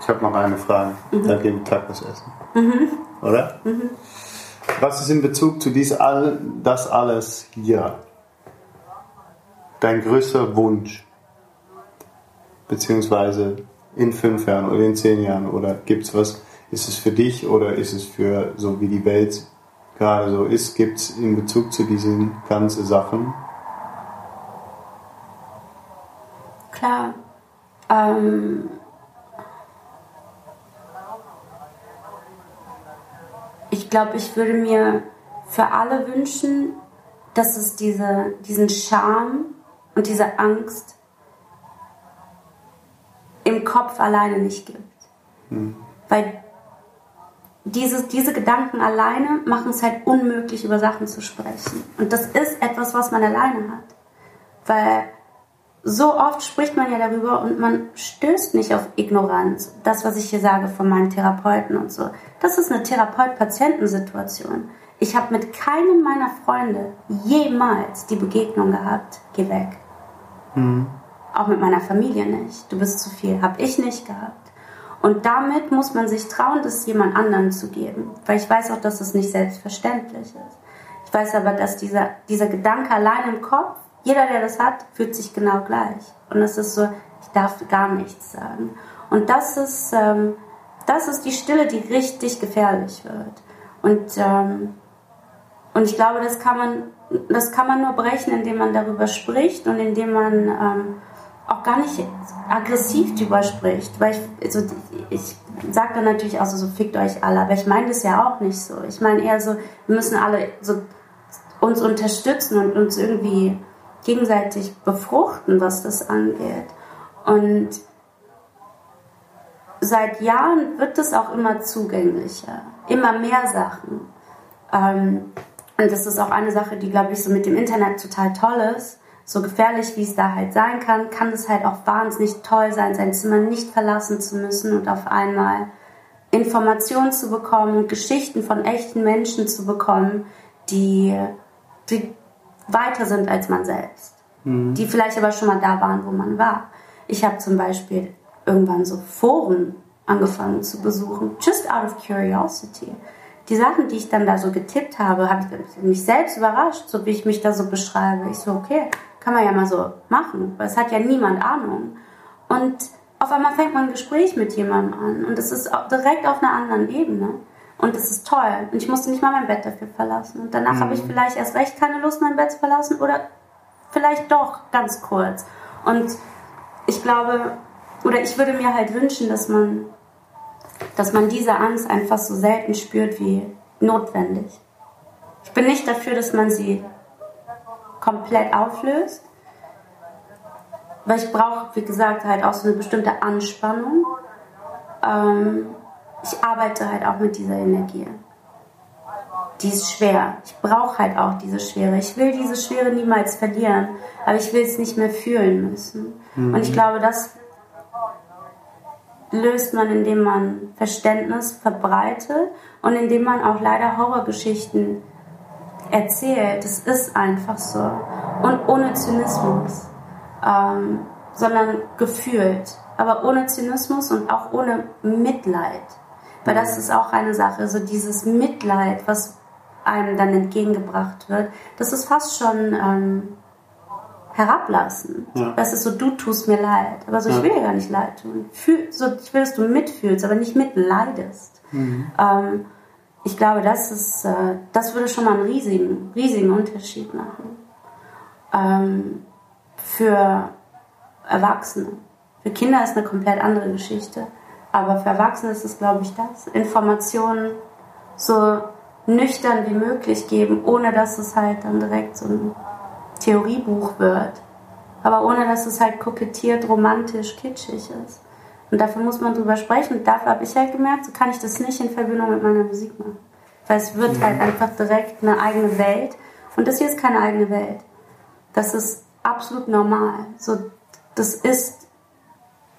Ich habe noch eine Frage. Mhm. Dann gehen wir Tacos essen. Mhm. Oder? Mhm. Was ist in Bezug zu dies all, das alles hier dein größter Wunsch? Beziehungsweise in fünf Jahren oder in zehn Jahren? Oder gibt es was, ist es für dich oder ist es für so wie die Welt gerade so ist, gibt es in Bezug zu diesen ganzen Sachen? Klar. Ähm, ich glaube, ich würde mir für alle wünschen, dass es diese, diesen Charme und diese Angst im Kopf alleine nicht gibt. Hm. Weil diese, diese Gedanken alleine machen es halt unmöglich, über Sachen zu sprechen. Und das ist etwas, was man alleine hat. Weil so oft spricht man ja darüber und man stößt nicht auf Ignoranz. Das, was ich hier sage von meinen Therapeuten und so. Das ist eine Therapeut-Patientensituation. Ich habe mit keinem meiner Freunde jemals die Begegnung gehabt, geh weg. Mhm. Auch mit meiner Familie nicht. Du bist zu viel. Habe ich nicht gehabt. Und damit muss man sich trauen, das jemand anderen zu geben. Weil ich weiß auch, dass es nicht selbstverständlich ist. Ich weiß aber, dass dieser, dieser Gedanke allein im Kopf, jeder, der das hat, fühlt sich genau gleich. Und es ist so, ich darf gar nichts sagen. Und das ist, ähm, das ist die Stille, die richtig gefährlich wird. Und, ähm, und ich glaube, das kann man, das kann man nur brechen, indem man darüber spricht und indem man ähm, auch gar nicht aggressiv drüber spricht. Weil ich, also ich sage dann natürlich auch so, so fickt euch alle, aber ich meine das ja auch nicht so. Ich meine eher so, wir müssen alle so uns unterstützen und uns irgendwie gegenseitig befruchten, was das angeht. Und seit Jahren wird es auch immer zugänglicher, immer mehr Sachen. Ähm, und das ist auch eine Sache, die, glaube ich, so mit dem Internet total toll ist so gefährlich wie es da halt sein kann, kann es halt auch wahnsinnig toll sein, sein Zimmer nicht verlassen zu müssen und auf einmal Informationen zu bekommen Geschichten von echten Menschen zu bekommen, die, die weiter sind als man selbst. Mhm. Die vielleicht aber schon mal da waren, wo man war. Ich habe zum Beispiel irgendwann so Foren angefangen zu besuchen, just out of curiosity. Die Sachen, die ich dann da so getippt habe, habe ich mich selbst überrascht, so wie ich mich da so beschreibe. Ich so, okay, kann man ja mal so machen, weil es hat ja niemand Ahnung. Und auf einmal fängt man ein Gespräch mit jemandem an und es ist direkt auf einer anderen Ebene. Und es ist toll. Und ich musste nicht mal mein Bett dafür verlassen. Und danach mhm. habe ich mhm. vielleicht erst recht keine Lust, mein Bett zu verlassen oder vielleicht doch ganz kurz. Und ich glaube, oder ich würde mir halt wünschen, dass man, dass man diese Angst einfach so selten spürt wie notwendig. Ich bin nicht dafür, dass man sie komplett auflöst. Weil ich brauche, wie gesagt, halt auch so eine bestimmte Anspannung. Ähm, ich arbeite halt auch mit dieser Energie. Die ist schwer. Ich brauche halt auch diese Schwere. Ich will diese Schwere niemals verlieren, aber ich will es nicht mehr fühlen müssen. Mhm. Und ich glaube, das löst man, indem man Verständnis verbreitet und indem man auch leider Horrorgeschichten erzählt. Es ist einfach so. Und ohne Zynismus, ähm, sondern gefühlt. Aber ohne Zynismus und auch ohne Mitleid. Weil das ist auch eine Sache, so dieses Mitleid, was einem dann entgegengebracht wird, das ist fast schon ähm, herablassen. Ja. Das ist so, du tust mir leid. Aber so, ich will dir gar nicht leid tun. Fühl, so, ich will, dass du mitfühlst, aber nicht mitleidest. Mhm. Ähm, ich glaube, das, ist, äh, das würde schon mal einen riesigen, riesigen Unterschied machen. Ähm, für Erwachsene. Für Kinder ist eine komplett andere Geschichte. Aber für Erwachsene ist es, glaube ich, das. Informationen so nüchtern wie möglich geben, ohne dass es halt dann direkt so ein Theoriebuch wird. Aber ohne dass es halt kokettiert, romantisch, kitschig ist. Und dafür muss man drüber sprechen. Und dafür habe ich halt gemerkt, so kann ich das nicht in Verbindung mit meiner Musik machen. Weil es wird halt einfach direkt eine eigene Welt. Und das hier ist keine eigene Welt. Das ist absolut normal. So, das ist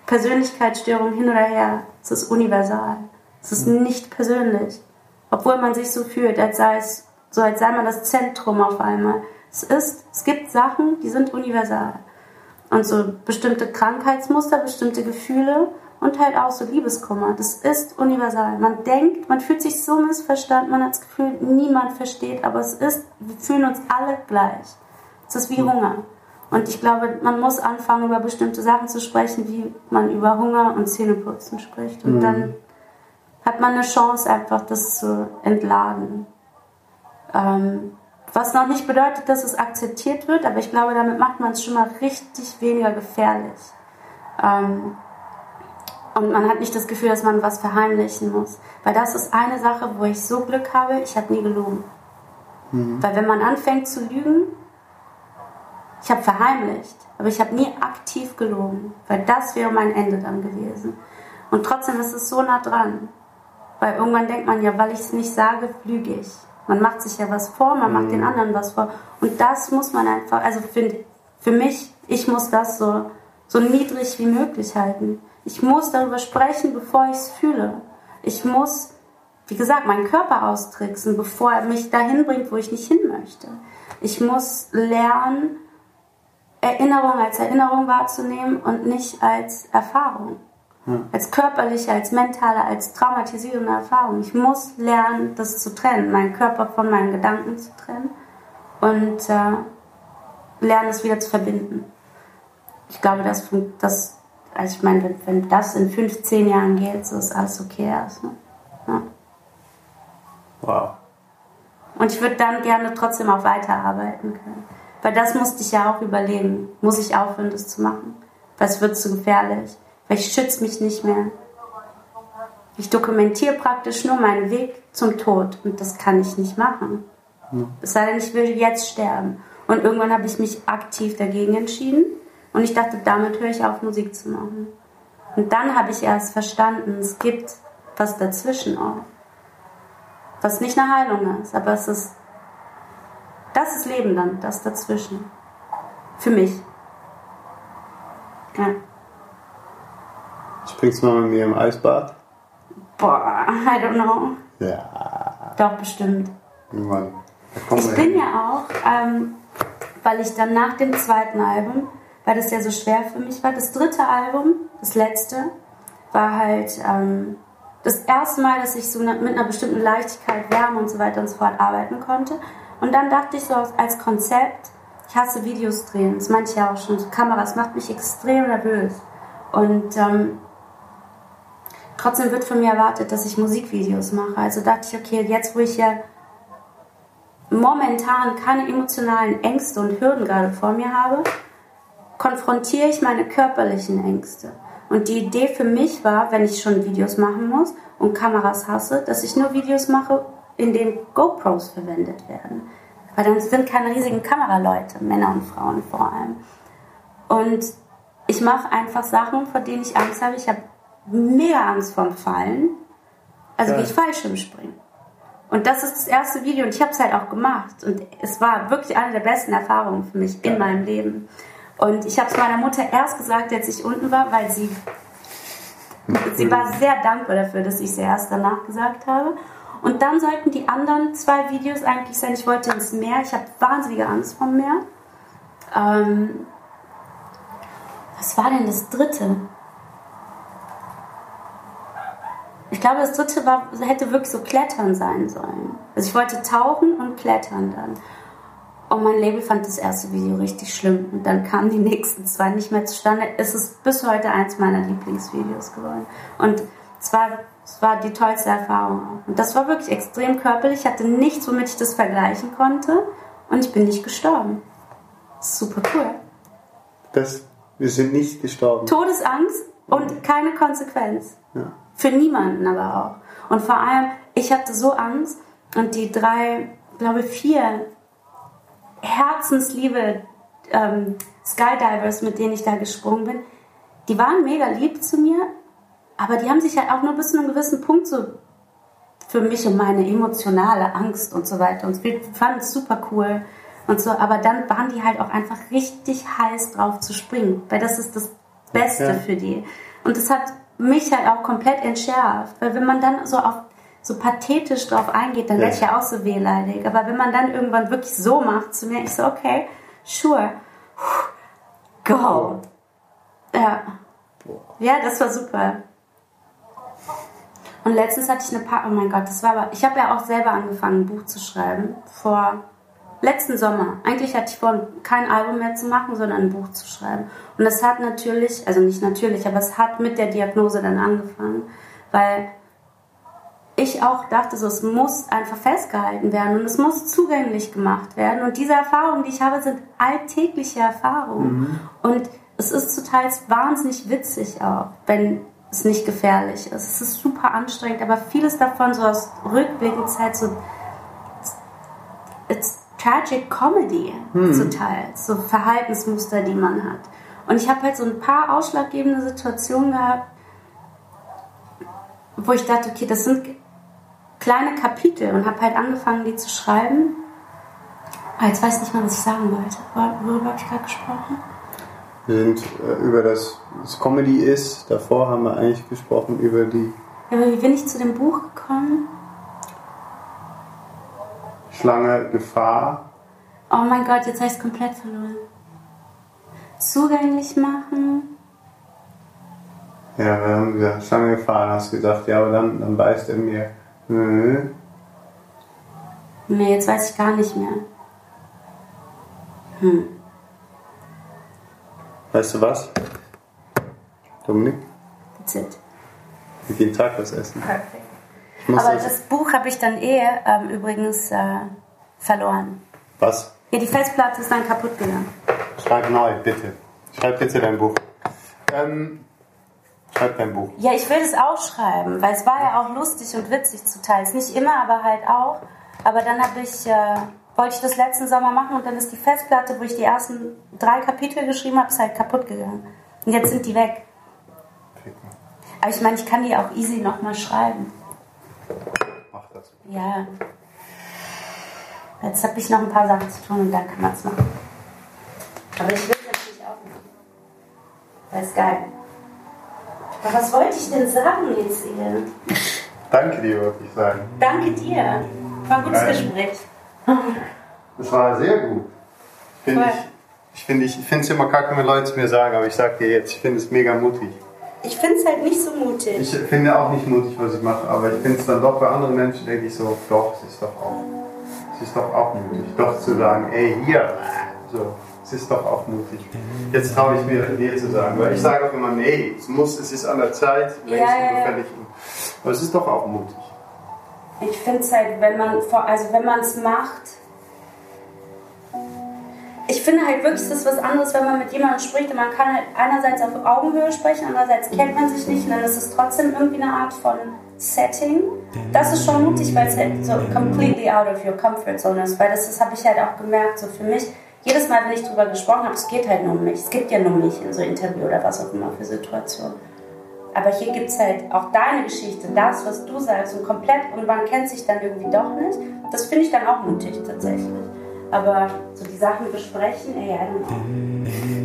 Persönlichkeitsstörung hin oder her. Es ist universal. Es ist nicht persönlich. Obwohl man sich so fühlt, als sei es so als sei man das Zentrum auf einmal. Es ist, es gibt Sachen, die sind universal. Und so bestimmte Krankheitsmuster, bestimmte Gefühle und halt auch so Liebeskummer. Das ist universal. Man denkt, man fühlt sich so missverstanden, man hat das Gefühl, niemand versteht, aber es ist, wir fühlen uns alle gleich. Es ist wie Hunger. Und ich glaube, man muss anfangen, über bestimmte Sachen zu sprechen, wie man über Hunger und Zähneputzen spricht. Und mhm. dann hat man eine Chance, einfach das zu entladen. Ähm, was noch nicht bedeutet, dass es akzeptiert wird, aber ich glaube, damit macht man es schon mal richtig weniger gefährlich. Ähm, und man hat nicht das Gefühl, dass man was verheimlichen muss. Weil das ist eine Sache, wo ich so Glück habe, ich habe nie gelogen. Mhm. Weil wenn man anfängt zu lügen, ich habe verheimlicht, aber ich habe nie aktiv gelogen, weil das wäre mein Ende dann gewesen. Und trotzdem ist es so nah dran. Weil irgendwann denkt man ja, weil ich es nicht sage, lüge ich. Man macht sich ja was vor, man mhm. macht den anderen was vor. Und das muss man einfach, also für, für mich, ich muss das so, so niedrig wie möglich halten. Ich muss darüber sprechen, bevor ich es fühle. Ich muss, wie gesagt, meinen Körper austricksen, bevor er mich dahin bringt, wo ich nicht hin möchte. Ich muss lernen, Erinnerung als Erinnerung wahrzunehmen und nicht als Erfahrung. Ja. Als körperliche, als mentale, als traumatisierende Erfahrung. Ich muss lernen, das zu trennen, meinen Körper von meinen Gedanken zu trennen und äh, lernen, es wieder zu verbinden. Ich glaube, das, das also ich meine, wenn, wenn das in 15 Jahren geht, so ist alles okay erst. Ne? Ja. Wow. Und ich würde dann gerne trotzdem auch weiterarbeiten können. Weil das musste ich ja auch überlegen. Muss ich aufhören, das zu machen? Weil es wird zu gefährlich weil ich schütze mich nicht mehr. Ich dokumentiere praktisch nur meinen Weg zum Tod und das kann ich nicht machen. Es sei denn, ich will jetzt sterben. Und irgendwann habe ich mich aktiv dagegen entschieden und ich dachte, damit höre ich auf, Musik zu machen. Und dann habe ich erst verstanden, es gibt was dazwischen auch. Was nicht eine Heilung ist, aber es ist, das ist Leben dann, das dazwischen. Für mich. Ja. Springst du mal mit mir im Eisbad? Boah, I don't know. Ja. Doch, bestimmt. Irgendwann. Ich bin ja auch, ähm, weil ich dann nach dem zweiten Album, weil das ja so schwer für mich war, das dritte Album, das letzte, war halt ähm, das erste Mal, dass ich so mit einer bestimmten Leichtigkeit, Wärme und so weiter und so fort arbeiten konnte. Und dann dachte ich so als Konzept, ich hasse Videos drehen, das meinte ich ja auch schon, Kameras macht mich extrem nervös. Und ähm, Trotzdem wird von mir erwartet, dass ich Musikvideos mache. Also dachte ich, okay, jetzt wo ich ja momentan keine emotionalen Ängste und Hürden gerade vor mir habe, konfrontiere ich meine körperlichen Ängste. Und die Idee für mich war, wenn ich schon Videos machen muss und Kameras hasse, dass ich nur Videos mache, in denen GoPros verwendet werden. Weil dann sind keine riesigen Kameraleute, Männer und Frauen vor allem. Und ich mache einfach Sachen, vor denen ich Angst habe. Ich habe mega Angst vorm Fallen. Also wie ich Fallschirm springe. Und das ist das erste Video und ich habe es halt auch gemacht. Und es war wirklich eine der besten Erfahrungen für mich in meinem Leben. Und ich habe es meiner Mutter erst gesagt, als ich unten war, weil sie, sie war sehr dankbar dafür, dass ich es erst danach gesagt habe. Und dann sollten die anderen zwei Videos eigentlich sein, ich wollte ins Meer, ich habe wahnsinnige Angst vom Meer. Ähm, was war denn das dritte? Ich glaube, das dritte war, hätte wirklich so Klettern sein sollen. Also ich wollte tauchen und klettern dann. Und mein Label fand das erste Video richtig schlimm. Und dann kamen die nächsten zwei nicht mehr zustande. Es ist bis heute eins meiner Lieblingsvideos geworden. Und es war, es war die tollste Erfahrung. Und das war wirklich extrem körperlich. Ich hatte nichts, womit ich das vergleichen konnte. Und ich bin nicht gestorben. Super cool. Das, wir sind nicht gestorben. Todesangst und keine Konsequenz. Ja. Für niemanden aber auch. Und vor allem, ich hatte so Angst und die drei, glaube vier Herzensliebe ähm, Skydivers, mit denen ich da gesprungen bin, die waren mega lieb zu mir, aber die haben sich halt auch nur bis zu einem gewissen Punkt so für mich und meine emotionale Angst und so weiter. Und wir fanden es super cool und so, aber dann waren die halt auch einfach richtig heiß drauf zu springen, weil das ist das Beste ja. für die. Und das hat mich halt auch komplett entschärft. Weil wenn man dann so auf so pathetisch drauf eingeht, dann Ja. werde ich ja auch so wehleidig. Aber wenn man dann irgendwann wirklich so macht, zu mir, ich so, okay, sure, go. Ja. Ja, das war super. Und letztens hatte ich eine Pa- oh mein Gott, das war aber, ich habe ja auch selber angefangen, ein Buch zu schreiben, vor letzten Sommer. Eigentlich hatte ich vor, kein Album mehr zu machen, sondern ein Buch zu schreiben. Und das hat natürlich, also nicht natürlich, aber es hat mit der Diagnose dann angefangen, weil ich auch dachte, so, es muss einfach festgehalten werden und es muss zugänglich gemacht werden. Und diese Erfahrungen, die ich habe, sind alltägliche Erfahrungen. Und es ist teils wahnsinnig witzig auch, wenn es nicht gefährlich ist. Es ist super anstrengend, aber vieles davon so aus rückblickend Zeit so it's tragic comedy zu teils, so Verhaltensmuster, die man hat. Und ich habe halt so ein paar ausschlaggebende Situationen gehabt, wo ich dachte, okay, das sind kleine Kapitel und habe halt angefangen, die zu schreiben. Ah, jetzt weiß ich nicht mal, was ich sagen wollte. Wor- Worüber habe ich gerade gesprochen? Wir sind äh, über das, was Comedy ist. Davor haben wir eigentlich gesprochen über die Ja, aber wie bin ich zu dem Buch gekommen? Schlange Gefahr. Oh mein Gott, jetzt habe ich es komplett verloren. Zugänglich machen. Ja, wir haben gesagt, Schlange Gefahr. Dann hast du gesagt, ja, aber dann, dann beißt er mir. Nö. Nee, jetzt weiß ich gar nicht mehr. Hm. Weißt du was? Dominik, That's it. wir gehen Tag was essen. Perfekt. Aber das, das Buch habe ich dann eh ähm, übrigens äh, verloren. was? Ja, die Festplatte ist dann kaputt gegangen. Schreib neu, bitte. Schreib bitte dein Buch. Ähm, schreib dein Buch. Ja, ich will das auch schreiben, weil es war ja auch lustig und witzig zu teils. Nicht immer, aber halt auch. Aber dann habe ich, äh, wollte ich das letzten Sommer machen und dann ist die Festplatte, wo ich die ersten drei Kapitel geschrieben habe, ist halt kaputt gegangen. Und jetzt sind die weg. Aber ich meine, ich kann die auch easy nochmal schreiben. Mach das. Ja. Jetzt habe ich noch ein paar Sachen zu tun und dann kann man es machen. Aber ich will es natürlich auch machen. Das ist geil. Aber was wollte ich denn sagen jetzt hier? Danke dir, würde ich sagen. Danke dir. War ein gutes Geil. Gespräch. Das war sehr gut. Finde ich, ich finde ich finde es immer kacke, wenn Leute es mir sagen, aber ich sag dir jetzt, ich finde es mega mutig. Ich finde es halt nicht so mutig. Ich finde auch nicht mutig, was ich mache, aber ich finde es dann doch bei anderen Menschen, denke ich so, doch, es ist doch auch, es ist doch auch mutig, doch zu sagen, ey, hier, so, es ist doch auch mutig. Jetzt traue ich mir dir zu sagen, weil ich sage auch immer, nee, es muss, es ist an der Zeit, längst Ja, ja. Aber es ist doch auch mutig. Ich finde es halt, wenn man, also wenn man es macht. Ich finde halt wirklich, es ist was anderes, wenn man mit jemandem spricht und man kann halt einerseits auf Augenhöhe sprechen, andererseits kennt man sich nicht und dann ist es trotzdem irgendwie eine Art von Setting. Das ist schon mutig, weil es halt so completely out of your comfort zone ist, weil das ist, habe ich halt auch gemerkt, so für mich. Jedes Mal, wenn ich drüber gesprochen habe, es geht halt nur um mich. Es gibt ja nur mich in so Interview oder was auch immer für Situationen. Aber hier gibt es halt auch deine Geschichte, das, was du sagst und komplett und man kennt sich dann irgendwie doch nicht. Das finde ich dann auch mutig tatsächlich. Aber so die Sachen besprechen, ey, I don't know.